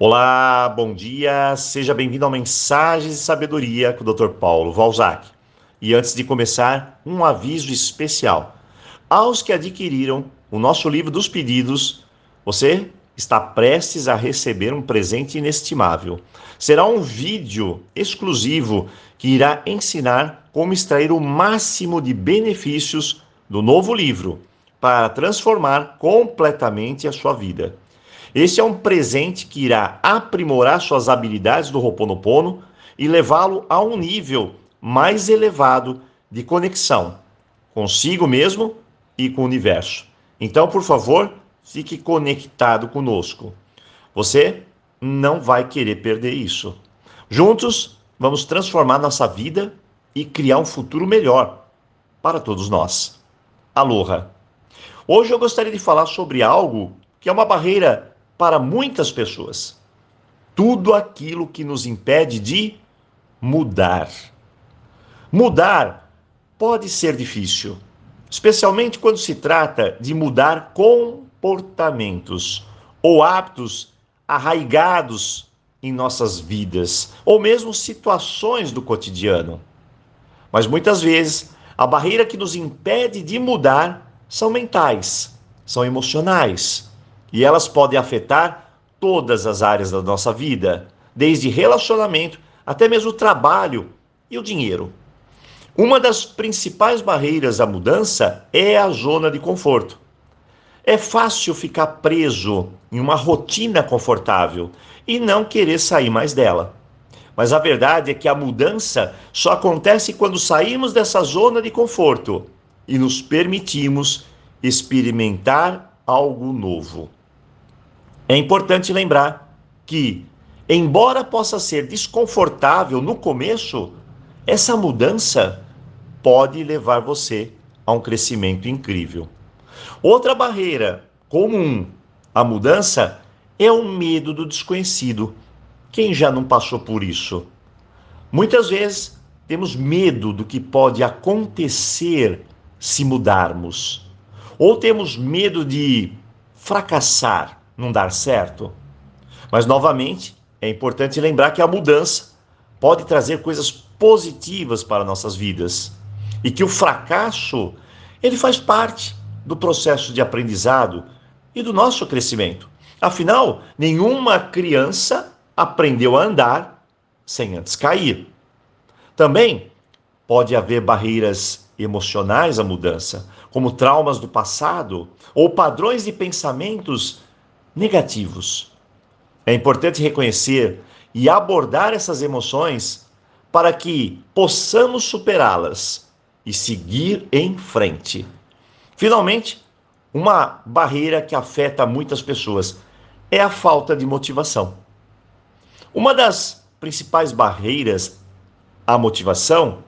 Olá, bom dia, seja bem-vindo ao Mensagens de Sabedoria com o Dr. Paulo Valzac. E antes de começar, um aviso especial. Aos que adquiriram o nosso livro dos pedidos, você está prestes a receber um presente inestimável. Será um vídeo exclusivo que irá ensinar como extrair o máximo de benefícios do novo livro para transformar completamente a sua vida. Este é um presente que irá aprimorar suas habilidades do Ho'oponopono e levá-lo a um nível mais elevado de conexão consigo mesmo e com o universo. Então, por favor, fique conectado conosco. Você não vai querer perder isso. Juntos, vamos transformar nossa vida e criar um futuro melhor para todos nós. Aloha! Hoje eu gostaria de falar sobre algo que é uma barreira para muitas pessoas. Tudo aquilo que nos impede de mudar. Mudar pode ser difícil, especialmente quando se trata de mudar comportamentos ou hábitos arraigados em nossas vidas, ou mesmo situações do cotidiano. Mas muitas vezes, a barreira que nos impede de mudar são mentais, são emocionais e elas podem afetar todas as áreas da nossa vida, desde relacionamento até mesmo o trabalho e o dinheiro. Uma das principais barreiras à mudança é a zona de conforto. É fácil ficar preso em uma rotina confortável e não querer sair mais dela. Mas a verdade é que a mudança só acontece quando saímos dessa zona de conforto e nos permitimos experimentar algo novo. É importante lembrar que, embora possa ser desconfortável no começo, essa mudança pode levar você a um crescimento incrível. Outra barreira comum à mudança é o medo do desconhecido. Quem já não passou por isso? Muitas vezes temos medo do que pode acontecer se mudarmos, ou temos medo de fracassar não dar certo. Mas, novamente, é importante lembrar que a mudança pode trazer coisas positivas para nossas vidas e que o fracasso ele faz parte do processo de aprendizado e do nosso crescimento. Afinal, nenhuma criança aprendeu a andar sem antes cair. Também pode haver barreiras emocionais à mudança, como traumas do passado ou padrões de pensamentos negativos. É importante reconhecer e abordar essas emoções para que possamos superá-las e seguir em frente. Finalmente, uma barreira que afeta muitas pessoas é a falta de motivação. Uma das principais barreiras à motivação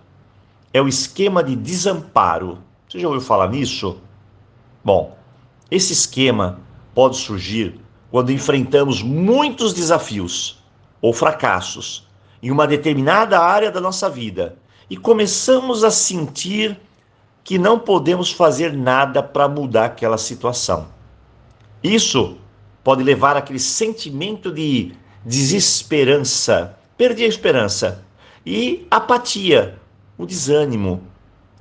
é o esquema de desamparo. Você já ouviu falar nisso? Bom, esse esquema pode surgir quando enfrentamos muitos desafios ou fracassos em uma determinada área da nossa vida e começamos a sentir que não podemos fazer nada para mudar aquela situação. Isso pode levar àquele sentimento de desesperança, perder a esperança e apatia, o desânimo,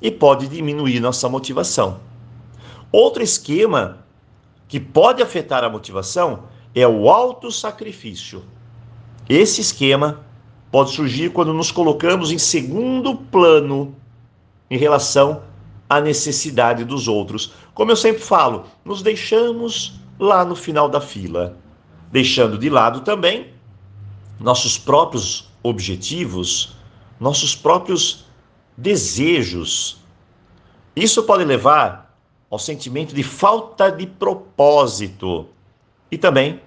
e pode diminuir nossa motivação. Outro esquema que pode afetar a motivação é o autossacrifício. Esse esquema pode surgir quando nos colocamos em segundo plano em relação à necessidade dos outros. Como eu sempre falo, nos deixamos lá no final da fila, deixando de lado também nossos próprios objetivos, nossos próprios desejos. Isso pode levar ao sentimento de falta de propósito e também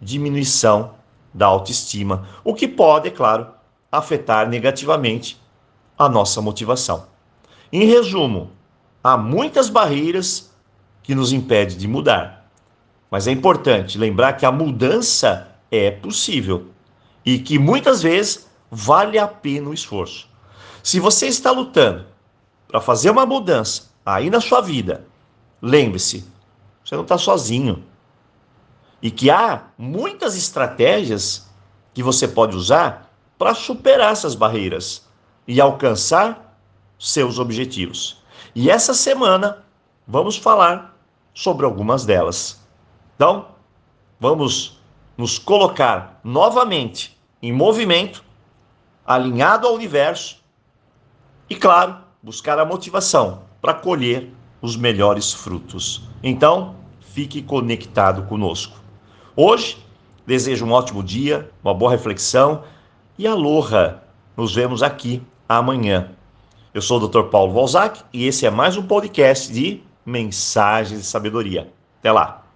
diminuição da autoestima, o que pode, é claro, afetar negativamente a nossa motivação. Em resumo, há muitas barreiras que nos impedem de mudar, mas é importante lembrar que a mudança é possível e que muitas vezes vale a pena o esforço. Se você está lutando para fazer uma mudança aí na sua vida, lembre-se, você não está sozinho. e que há muitas estratégias que você pode usar para superar essas barreiras e alcançar seus objetivos. E essa semana vamos falar sobre algumas delas. Então, vamos nos colocar novamente em movimento, alinhado ao universo e, claro, buscar a motivação para colher os melhores frutos. Então, fique conectado conosco. Hoje, desejo um ótimo dia, uma boa reflexão e aloha! Nos vemos aqui amanhã. Eu sou o Dr. Paulo Valzac e esse é mais um podcast de Mensagens de Sabedoria. Até lá!